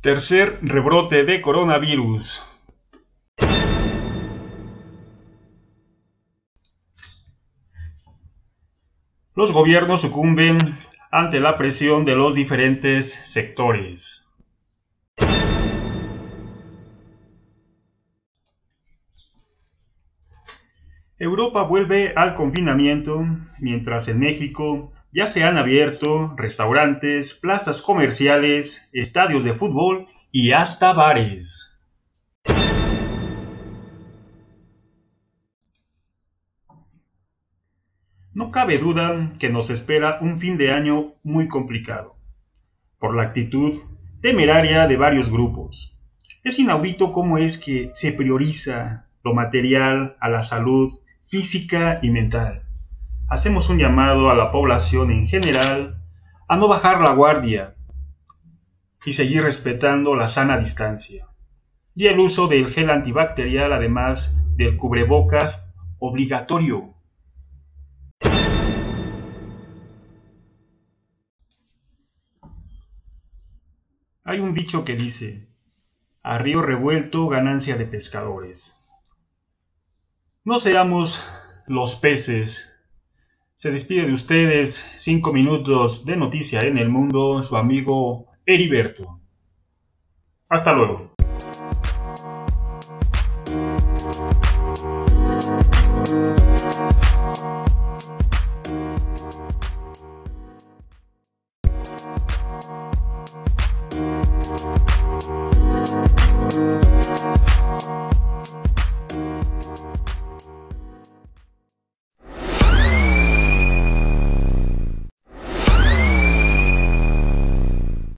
Tercer rebrote de coronavirus. Los gobiernos sucumben ante la presión de los diferentes sectores. Europa vuelve al confinamiento, mientras en México ya se han abierto restaurantes, plazas comerciales, estadios de fútbol y hasta bares. No cabe duda que nos espera un fin de año muy complicado, por la actitud temeraria de varios grupos. Es inaudito cómo es que se prioriza lo material a la salud física y mental hacemos un llamado a la población en general a no bajar la guardia y seguir respetando la sana distancia y el uso del gel antibacterial además del cubrebocas obligatorio. Hay un dicho que dice, a río revuelto ganancia de pescadores. No seamos los peces se despide de ustedes cinco minutos de noticia en el mundo su amigo Heriberto. Hasta luego.